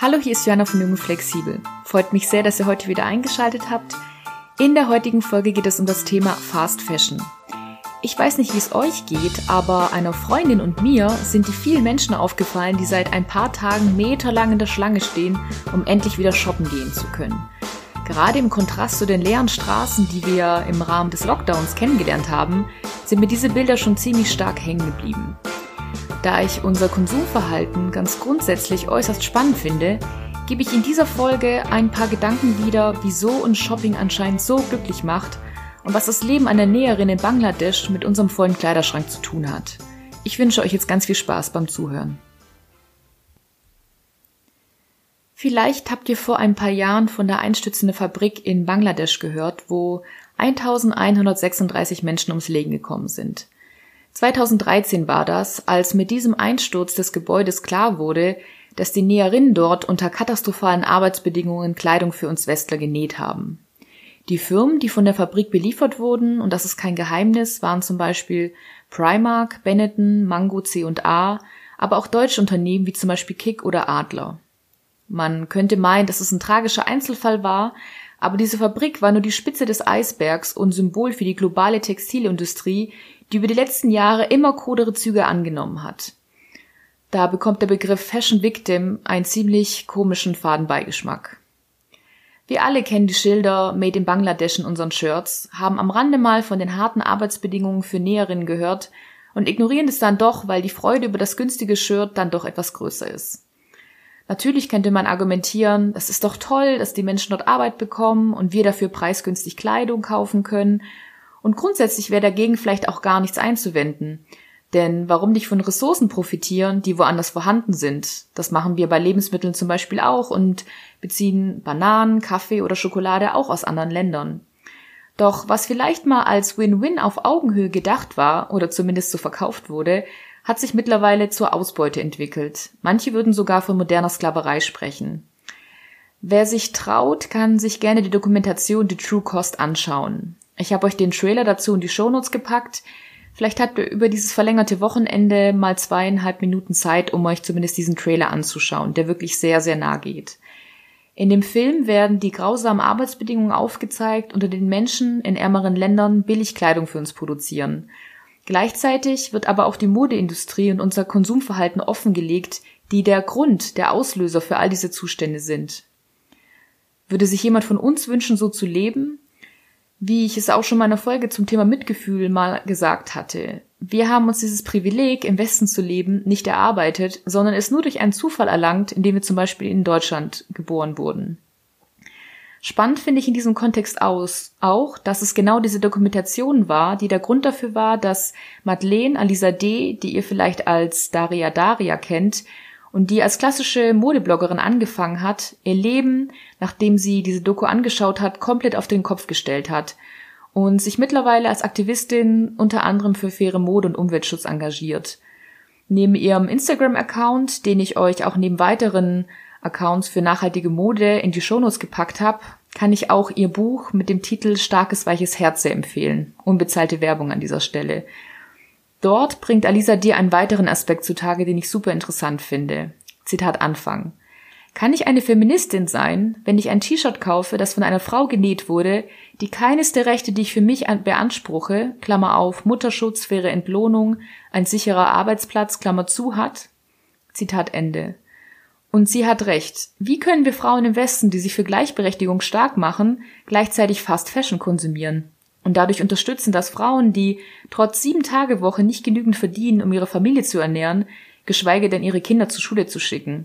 Hallo, hier ist Joanna von Junge Flexibel. Freut mich sehr, dass ihr heute wieder eingeschaltet habt. In der heutigen Folge geht es um das Thema Fast Fashion. Ich weiß nicht, wie es euch geht, aber einer Freundin und mir sind die vielen Menschen aufgefallen, die seit ein paar Tagen meterlang in der Schlange stehen, um endlich wieder shoppen gehen zu können. Gerade im Kontrast zu den leeren Straßen, die wir im Rahmen des Lockdowns kennengelernt haben, sind mir diese Bilder schon ziemlich stark hängen geblieben. Da ich unser Konsumverhalten ganz grundsätzlich äußerst spannend finde, gebe ich in dieser Folge ein paar Gedanken wieder, wieso uns Shopping anscheinend so glücklich macht und was das Leben einer Näherin in Bangladesch mit unserem vollen Kleiderschrank zu tun hat. Ich wünsche euch jetzt ganz viel Spaß beim Zuhören. Vielleicht habt ihr vor ein paar Jahren von der einstürzenden Fabrik in Bangladesch gehört, wo 1136 Menschen ums Leben gekommen sind. 2013 war das, als mit diesem Einsturz des Gebäudes klar wurde, dass die Näherinnen dort unter katastrophalen Arbeitsbedingungen Kleidung für uns Westler genäht haben. Die Firmen, die von der Fabrik beliefert wurden, und das ist kein Geheimnis, waren zum Beispiel Primark, Benetton, Mango C&A, aber auch deutsche Unternehmen wie zum Beispiel Kick oder Adler. Man könnte meinen, dass es ein tragischer Einzelfall war, aber diese Fabrik war nur die Spitze des Eisbergs und Symbol für die globale Textilindustrie, die über die letzten Jahre immer kodere Züge angenommen hat. Da bekommt der Begriff Fashion Victim einen ziemlich komischen Fadenbeigeschmack. Wir alle kennen die Schilder Made in Bangladesh in unseren Shirts, haben am Rande mal von den harten Arbeitsbedingungen für Näherinnen gehört und ignorieren es dann doch, weil die Freude über das günstige Shirt dann doch etwas größer ist. Natürlich könnte man argumentieren, es ist doch toll, dass die Menschen dort Arbeit bekommen und wir dafür preisgünstig Kleidung kaufen können und grundsätzlich wäre dagegen vielleicht auch gar nichts einzuwenden. Denn warum nicht von Ressourcen profitieren, die woanders vorhanden sind? Das machen wir bei Lebensmitteln zum Beispiel auch und beziehen Bananen, Kaffee oder Schokolade auch aus anderen Ländern. Doch was vielleicht mal als Win-Win auf Augenhöhe gedacht war oder zumindest so verkauft wurde, hat sich mittlerweile zur Ausbeute entwickelt. Manche würden sogar von moderner Sklaverei sprechen. Wer sich traut, kann sich gerne die Dokumentation The True Cost anschauen. Ich habe euch den Trailer dazu in die Shownotes gepackt. Vielleicht habt ihr über dieses verlängerte Wochenende mal zweieinhalb Minuten Zeit, um euch zumindest diesen Trailer anzuschauen, der wirklich sehr, sehr nah geht. In dem Film werden die grausamen Arbeitsbedingungen aufgezeigt, unter den Menschen in ärmeren Ländern billig Kleidung für uns produzieren. Gleichzeitig wird aber auch die Modeindustrie und unser Konsumverhalten offengelegt, die der Grund, der Auslöser für all diese Zustände sind. Würde sich jemand von uns wünschen, so zu leben? Wie ich es auch schon in meiner Folge zum Thema Mitgefühl mal gesagt hatte. Wir haben uns dieses Privileg, im Westen zu leben, nicht erarbeitet, sondern es nur durch einen Zufall erlangt, indem wir zum Beispiel in Deutschland geboren wurden. Spannend finde ich in diesem Kontext aus auch, dass es genau diese Dokumentation war, die der Grund dafür war, dass Madeleine Alisa D., die ihr vielleicht als Daria Daria kennt, und die als klassische Modebloggerin angefangen hat, ihr Leben, nachdem sie diese Doku angeschaut hat, komplett auf den Kopf gestellt hat und sich mittlerweile als Aktivistin unter anderem für faire Mode und Umweltschutz engagiert. Neben ihrem Instagram-Account, den ich euch auch neben weiteren Accounts für nachhaltige Mode in die Shownotes gepackt habe, kann ich auch ihr Buch mit dem Titel Starkes weiches Herz empfehlen. Unbezahlte Werbung an dieser Stelle. Dort bringt Alisa dir einen weiteren Aspekt zutage, den ich super interessant finde. Zitat Anfang. Kann ich eine Feministin sein, wenn ich ein T-Shirt kaufe, das von einer Frau genäht wurde, die keines der Rechte, die ich für mich beanspruche, Klammer auf, Mutterschutz, faire Entlohnung, ein sicherer Arbeitsplatz, Klammer zu, hat? Zitat Ende. Und sie hat recht. Wie können wir Frauen im Westen, die sich für Gleichberechtigung stark machen, gleichzeitig Fast Fashion konsumieren? Und dadurch unterstützen, dass Frauen, die trotz sieben Tage Woche nicht genügend verdienen, um ihre Familie zu ernähren, geschweige denn ihre Kinder zur Schule zu schicken.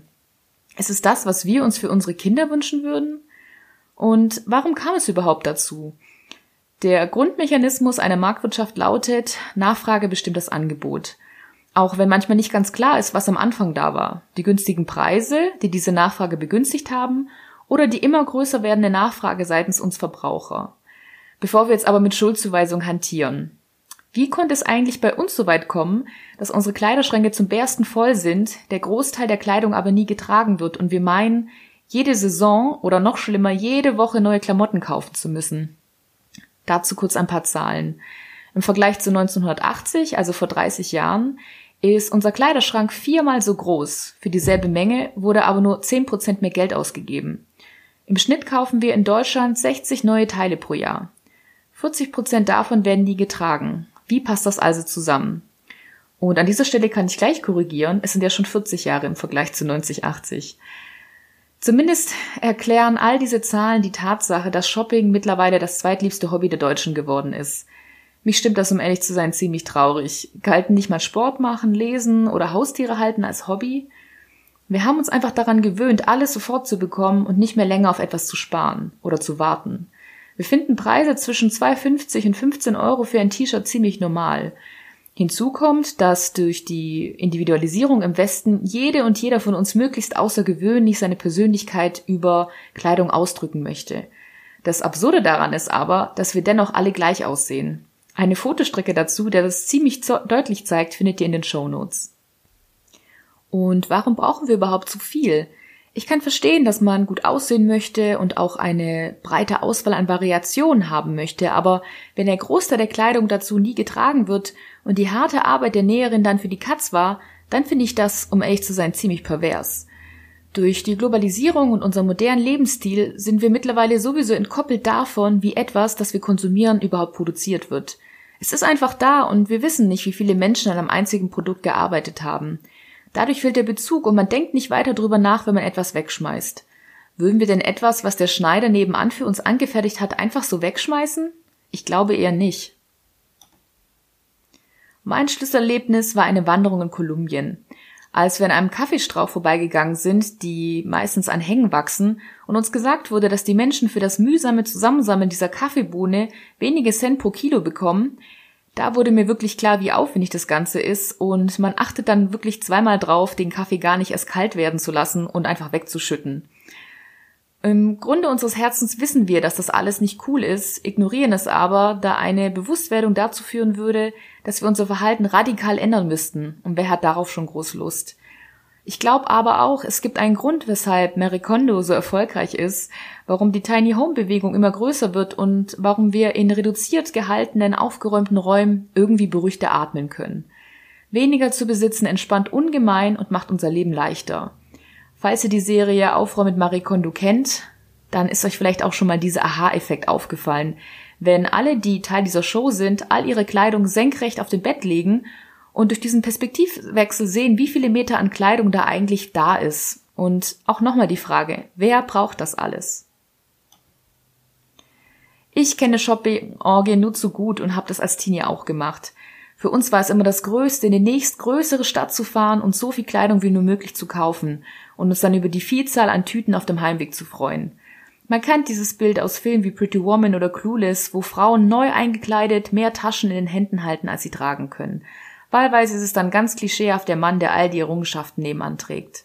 Ist es das, was wir uns für unsere Kinder wünschen würden? Und warum kam es überhaupt dazu? Der Grundmechanismus einer Marktwirtschaft lautet, Nachfrage bestimmt das Angebot. Auch wenn manchmal nicht ganz klar ist, was am Anfang da war. Die günstigen Preise, die diese Nachfrage begünstigt haben, oder die immer größer werdende Nachfrage seitens uns Verbraucher. Bevor wir jetzt aber mit Schuldzuweisung hantieren. Wie konnte es eigentlich bei uns so weit kommen, dass unsere Kleiderschränke zum Bersten voll sind, der Großteil der Kleidung aber nie getragen wird und wir meinen, jede Saison oder noch schlimmer, jede Woche neue Klamotten kaufen zu müssen? Dazu kurz ein paar Zahlen. Im Vergleich zu 1980, also vor 30 Jahren, ist unser Kleiderschrank viermal so groß. Für dieselbe Menge wurde aber nur 10% mehr Geld ausgegeben. Im Schnitt kaufen wir in Deutschland 60 neue Teile pro Jahr. 40% davon werden nie getragen. Wie passt das also zusammen? Und an dieser Stelle kann ich gleich korrigieren. Es sind ja schon 40 Jahre im Vergleich zu 9080. Zumindest erklären all diese Zahlen die Tatsache, dass Shopping mittlerweile das zweitliebste Hobby der Deutschen geworden ist. Mich stimmt das, um ehrlich zu sein, ziemlich traurig. Galten nicht mal Sport machen, lesen oder Haustiere halten als Hobby. Wir haben uns einfach daran gewöhnt, alles sofort zu bekommen und nicht mehr länger auf etwas zu sparen oder zu warten. Wir finden Preise zwischen 2,50 und 15 Euro für ein T-Shirt ziemlich normal. Hinzu kommt, dass durch die Individualisierung im Westen jede und jeder von uns möglichst außergewöhnlich seine Persönlichkeit über Kleidung ausdrücken möchte. Das Absurde daran ist aber, dass wir dennoch alle gleich aussehen. Eine Fotostrecke dazu, der das ziemlich deutlich zeigt, findet ihr in den Show Notes. Und warum brauchen wir überhaupt zu viel? Ich kann verstehen, dass man gut aussehen möchte und auch eine breite Auswahl an Variationen haben möchte, aber wenn der Großteil der Kleidung dazu nie getragen wird und die harte Arbeit der Näherin dann für die Katz war, dann finde ich das, um ehrlich zu sein, ziemlich pervers. Durch die Globalisierung und unseren modernen Lebensstil sind wir mittlerweile sowieso entkoppelt davon, wie etwas, das wir konsumieren, überhaupt produziert wird. Es ist einfach da und wir wissen nicht, wie viele Menschen an einem einzigen Produkt gearbeitet haben. Dadurch fehlt der Bezug und man denkt nicht weiter drüber nach, wenn man etwas wegschmeißt. Würden wir denn etwas, was der Schneider nebenan für uns angefertigt hat, einfach so wegschmeißen? Ich glaube eher nicht. Mein Schlüsselerlebnis war eine Wanderung in Kolumbien. Als wir an einem Kaffeestrauch vorbeigegangen sind, die meistens an Hängen wachsen, und uns gesagt wurde, dass die Menschen für das mühsame Zusammensammeln dieser Kaffeebohne wenige Cent pro Kilo bekommen, da wurde mir wirklich klar, wie aufwendig das Ganze ist und man achtet dann wirklich zweimal drauf, den Kaffee gar nicht erst kalt werden zu lassen und einfach wegzuschütten. Im Grunde unseres Herzens wissen wir, dass das alles nicht cool ist, ignorieren es aber, da eine Bewusstwerdung dazu führen würde, dass wir unser Verhalten radikal ändern müssten. Und wer hat darauf schon groß Lust? Ich glaube aber auch, es gibt einen Grund, weshalb Mary Kondo so erfolgreich ist, warum die Tiny Home Bewegung immer größer wird und warum wir in reduziert gehaltenen, aufgeräumten Räumen irgendwie beruhigter atmen können. Weniger zu besitzen entspannt ungemein und macht unser Leben leichter. Falls ihr die Serie Aufräumen mit Marie Kondo kennt, dann ist euch vielleicht auch schon mal dieser Aha-Effekt aufgefallen. Wenn alle, die Teil dieser Show sind, all ihre Kleidung senkrecht auf dem Bett legen und durch diesen Perspektivwechsel sehen, wie viele Meter an Kleidung da eigentlich da ist. Und auch nochmal die Frage, wer braucht das alles? Ich kenne Shopping-Orgien nur zu gut und habe das als Teenie auch gemacht. Für uns war es immer das Größte, in die nächstgrößere Stadt zu fahren und so viel Kleidung wie nur möglich zu kaufen und uns dann über die Vielzahl an Tüten auf dem Heimweg zu freuen. Man kennt dieses Bild aus Filmen wie Pretty Woman oder Clueless, wo Frauen neu eingekleidet mehr Taschen in den Händen halten, als sie tragen können. Wahlweise ist es dann ganz klischeehaft der Mann, der all die Errungenschaften nebenan trägt.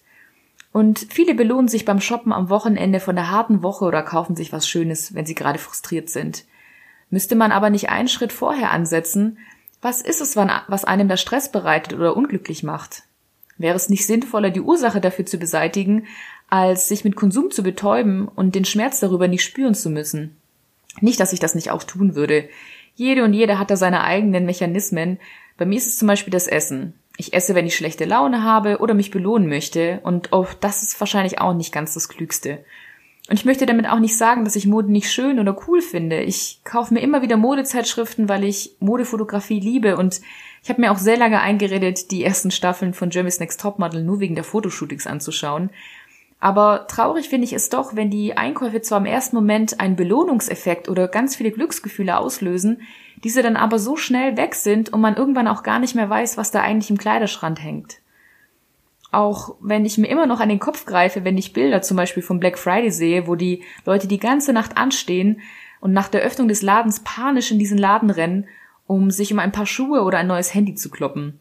Und viele belohnen sich beim Shoppen am Wochenende von der harten Woche oder kaufen sich was Schönes, wenn sie gerade frustriert sind. Müsste man aber nicht einen Schritt vorher ansetzen, was ist es, was einem da Stress bereitet oder unglücklich macht? Wäre es nicht sinnvoller, die Ursache dafür zu beseitigen, als sich mit Konsum zu betäuben und den Schmerz darüber nicht spüren zu müssen? Nicht, dass ich das nicht auch tun würde. Jede und jeder hat da seine eigenen Mechanismen, bei mir ist es zum Beispiel das Essen. Ich esse, wenn ich schlechte Laune habe oder mich belohnen möchte. Und oh, das ist wahrscheinlich auch nicht ganz das Klügste. Und ich möchte damit auch nicht sagen, dass ich Mode nicht schön oder cool finde. Ich kaufe mir immer wieder Modezeitschriften, weil ich Modefotografie liebe und ich habe mir auch sehr lange eingeredet, die ersten Staffeln von Jeremy's Next Topmodel nur wegen der Fotoshootings anzuschauen. Aber traurig finde ich es doch, wenn die Einkäufe zwar im ersten Moment einen Belohnungseffekt oder ganz viele Glücksgefühle auslösen, diese dann aber so schnell weg sind und man irgendwann auch gar nicht mehr weiß, was da eigentlich im Kleiderschrank hängt. Auch wenn ich mir immer noch an den Kopf greife, wenn ich Bilder zum Beispiel vom Black Friday sehe, wo die Leute die ganze Nacht anstehen und nach der Öffnung des Ladens panisch in diesen Laden rennen, um sich um ein paar Schuhe oder ein neues Handy zu kloppen.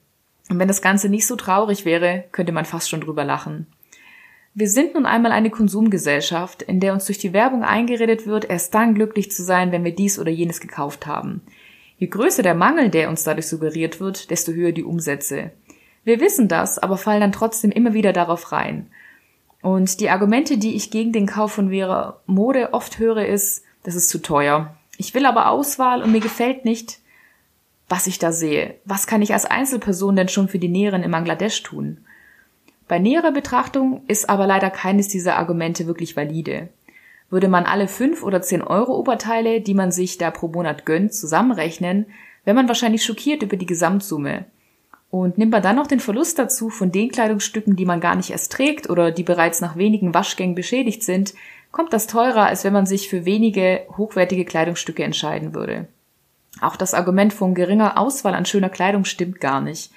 Und wenn das Ganze nicht so traurig wäre, könnte man fast schon drüber lachen. Wir sind nun einmal eine Konsumgesellschaft, in der uns durch die Werbung eingeredet wird, erst dann glücklich zu sein, wenn wir dies oder jenes gekauft haben. Je größer der Mangel, der uns dadurch suggeriert wird, desto höher die Umsätze. Wir wissen das, aber fallen dann trotzdem immer wieder darauf rein. Und die Argumente, die ich gegen den Kauf von Vera Mode oft höre, ist, das ist zu teuer. Ich will aber Auswahl und mir gefällt nicht, was ich da sehe. Was kann ich als Einzelperson denn schon für die Näheren in Bangladesch tun? Bei näherer Betrachtung ist aber leider keines dieser Argumente wirklich valide. Würde man alle fünf oder zehn Euro Oberteile, die man sich da pro Monat gönnt, zusammenrechnen, wäre man wahrscheinlich schockiert über die Gesamtsumme. Und nimmt man dann noch den Verlust dazu von den Kleidungsstücken, die man gar nicht erst trägt oder die bereits nach wenigen Waschgängen beschädigt sind, kommt das teurer, als wenn man sich für wenige hochwertige Kleidungsstücke entscheiden würde. Auch das Argument von geringer Auswahl an schöner Kleidung stimmt gar nicht.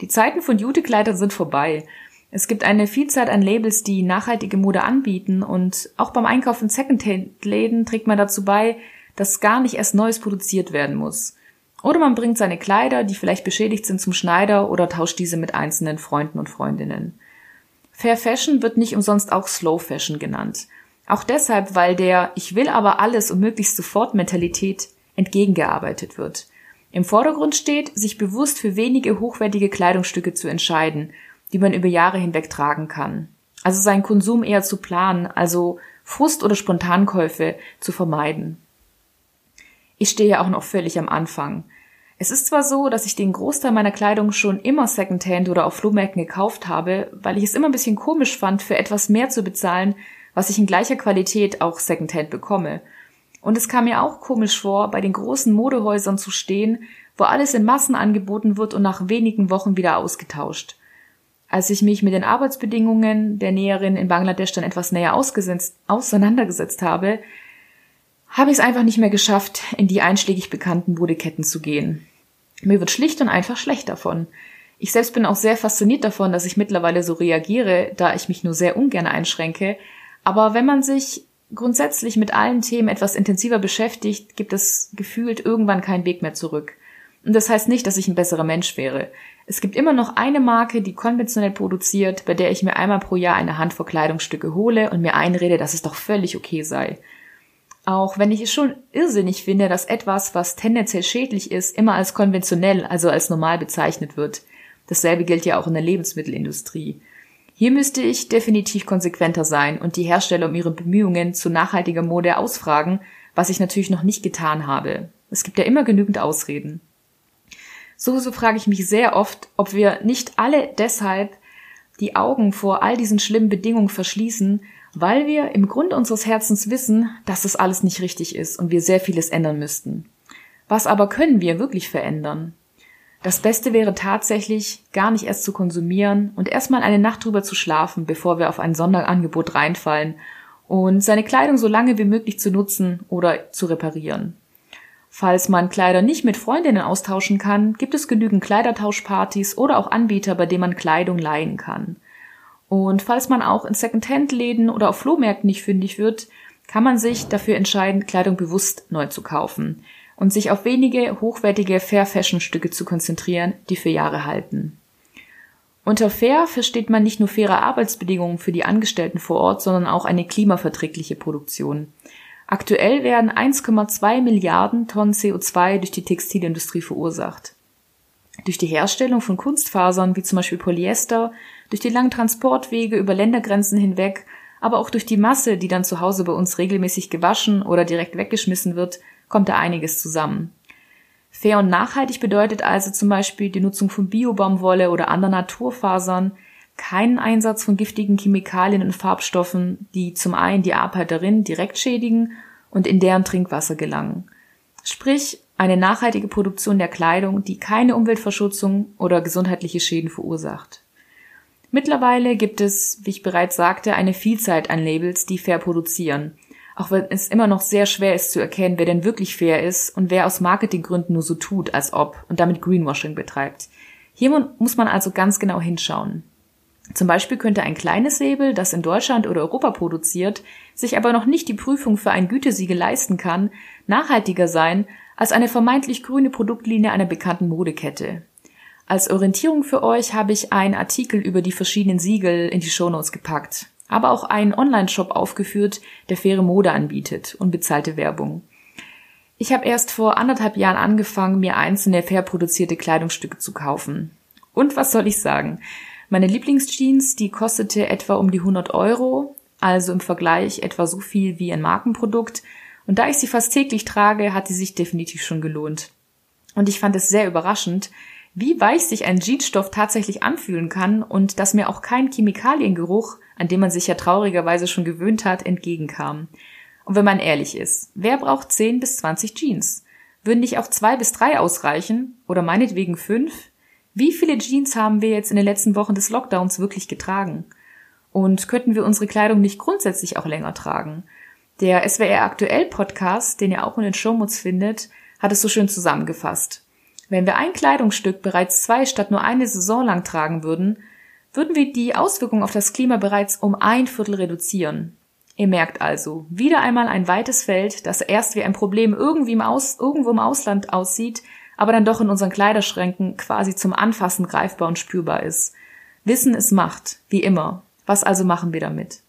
Die Zeiten von Jutekleidern sind vorbei. Es gibt eine Vielzahl an Labels, die nachhaltige Mode anbieten und auch beim Einkauf in Secondhand-Läden trägt man dazu bei, dass gar nicht erst Neues produziert werden muss. Oder man bringt seine Kleider, die vielleicht beschädigt sind, zum Schneider oder tauscht diese mit einzelnen Freunden und Freundinnen. Fair Fashion wird nicht umsonst auch Slow Fashion genannt. Auch deshalb, weil der Ich will aber alles und möglichst sofort Mentalität entgegengearbeitet wird. Im Vordergrund steht, sich bewusst für wenige hochwertige Kleidungsstücke zu entscheiden die man über Jahre hinweg tragen kann. Also seinen Konsum eher zu planen, also Frust- oder Spontankäufe zu vermeiden. Ich stehe ja auch noch völlig am Anfang. Es ist zwar so, dass ich den Großteil meiner Kleidung schon immer Secondhand oder auf Flohmärkten gekauft habe, weil ich es immer ein bisschen komisch fand, für etwas mehr zu bezahlen, was ich in gleicher Qualität auch Secondhand bekomme. Und es kam mir auch komisch vor, bei den großen Modehäusern zu stehen, wo alles in Massen angeboten wird und nach wenigen Wochen wieder ausgetauscht. Als ich mich mit den Arbeitsbedingungen der Näherin in Bangladesch dann etwas näher auseinandergesetzt habe, habe ich es einfach nicht mehr geschafft, in die einschlägig bekannten Modeketten zu gehen. Mir wird schlicht und einfach schlecht davon. Ich selbst bin auch sehr fasziniert davon, dass ich mittlerweile so reagiere, da ich mich nur sehr ungern einschränke. Aber wenn man sich grundsätzlich mit allen Themen etwas intensiver beschäftigt, gibt es gefühlt irgendwann keinen Weg mehr zurück. Und das heißt nicht, dass ich ein besserer Mensch wäre. Es gibt immer noch eine Marke, die konventionell produziert, bei der ich mir einmal pro Jahr eine Handvoll Kleidungsstücke hole und mir einrede, dass es doch völlig okay sei. Auch wenn ich es schon irrsinnig finde, dass etwas, was tendenziell schädlich ist, immer als konventionell, also als normal bezeichnet wird. Dasselbe gilt ja auch in der Lebensmittelindustrie. Hier müsste ich definitiv konsequenter sein und die Hersteller um ihre Bemühungen zu nachhaltiger Mode ausfragen, was ich natürlich noch nicht getan habe. Es gibt ja immer genügend Ausreden. Sowieso frage ich mich sehr oft, ob wir nicht alle deshalb die Augen vor all diesen schlimmen Bedingungen verschließen, weil wir im Grunde unseres Herzens wissen, dass das alles nicht richtig ist und wir sehr vieles ändern müssten. Was aber können wir wirklich verändern? Das Beste wäre tatsächlich, gar nicht erst zu konsumieren und erstmal eine Nacht drüber zu schlafen, bevor wir auf ein Sonderangebot reinfallen und seine Kleidung so lange wie möglich zu nutzen oder zu reparieren. Falls man Kleider nicht mit Freundinnen austauschen kann, gibt es genügend Kleidertauschpartys oder auch Anbieter, bei denen man Kleidung leihen kann. Und falls man auch in Secondhand-Läden oder auf Flohmärkten nicht fündig wird, kann man sich dafür entscheiden, Kleidung bewusst neu zu kaufen und sich auf wenige hochwertige Fair-Fashion-Stücke zu konzentrieren, die für Jahre halten. Unter fair versteht man nicht nur faire Arbeitsbedingungen für die Angestellten vor Ort, sondern auch eine klimaverträgliche Produktion. Aktuell werden 1,2 Milliarden Tonnen CO2 durch die Textilindustrie verursacht. Durch die Herstellung von Kunstfasern wie zum Beispiel Polyester, durch die langen Transportwege über Ländergrenzen hinweg, aber auch durch die Masse, die dann zu Hause bei uns regelmäßig gewaschen oder direkt weggeschmissen wird, kommt da einiges zusammen. Fair und nachhaltig bedeutet also zum Beispiel die Nutzung von Biobaumwolle oder anderen Naturfasern, keinen Einsatz von giftigen Chemikalien und Farbstoffen, die zum einen die Arbeiterin direkt schädigen und in deren Trinkwasser gelangen. Sprich, eine nachhaltige Produktion der Kleidung, die keine Umweltverschutzung oder gesundheitliche Schäden verursacht. Mittlerweile gibt es, wie ich bereits sagte, eine Vielzahl an Labels, die fair produzieren. Auch wenn es immer noch sehr schwer ist zu erkennen, wer denn wirklich fair ist und wer aus Marketinggründen nur so tut, als ob und damit Greenwashing betreibt. Hier muss man also ganz genau hinschauen. Zum Beispiel könnte ein kleines Label, das in Deutschland oder Europa produziert, sich aber noch nicht die Prüfung für ein Gütesiegel leisten kann, nachhaltiger sein als eine vermeintlich grüne Produktlinie einer bekannten Modekette. Als Orientierung für euch habe ich einen Artikel über die verschiedenen Siegel in die Shownotes gepackt, aber auch einen Online-Shop aufgeführt, der faire Mode anbietet und bezahlte Werbung. Ich habe erst vor anderthalb Jahren angefangen, mir einzelne fair produzierte Kleidungsstücke zu kaufen. Und was soll ich sagen? Meine Lieblingsjeans, die kostete etwa um die 100 Euro, also im Vergleich etwa so viel wie ein Markenprodukt. Und da ich sie fast täglich trage, hat sie sich definitiv schon gelohnt. Und ich fand es sehr überraschend, wie weich sich ein Jeansstoff tatsächlich anfühlen kann und dass mir auch kein Chemikaliengeruch, an dem man sich ja traurigerweise schon gewöhnt hat, entgegenkam. Und wenn man ehrlich ist, wer braucht 10 bis 20 Jeans? Würden nicht auch zwei bis drei ausreichen? Oder meinetwegen fünf? Wie viele Jeans haben wir jetzt in den letzten Wochen des Lockdowns wirklich getragen? Und könnten wir unsere Kleidung nicht grundsätzlich auch länger tragen? Der SWR Aktuell Podcast, den ihr auch in den Shownotes findet, hat es so schön zusammengefasst. Wenn wir ein Kleidungsstück bereits zwei statt nur eine Saison lang tragen würden, würden wir die Auswirkungen auf das Klima bereits um ein Viertel reduzieren. Ihr merkt also, wieder einmal ein weites Feld, das erst wie ein Problem irgendwie im Aus, irgendwo im Ausland aussieht, aber dann doch in unseren Kleiderschränken quasi zum Anfassen greifbar und spürbar ist. Wissen ist Macht, wie immer. Was also machen wir damit?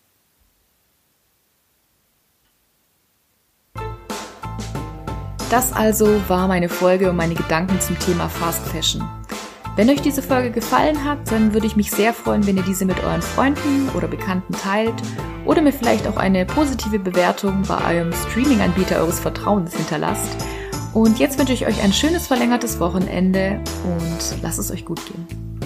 Das also war meine Folge und meine Gedanken zum Thema Fast Fashion. Wenn euch diese Folge gefallen hat, dann würde ich mich sehr freuen, wenn ihr diese mit euren Freunden oder Bekannten teilt oder mir vielleicht auch eine positive Bewertung bei eurem Streaming-Anbieter eures Vertrauens hinterlasst. Und jetzt wünsche ich euch ein schönes verlängertes Wochenende und lasst es euch gut gehen.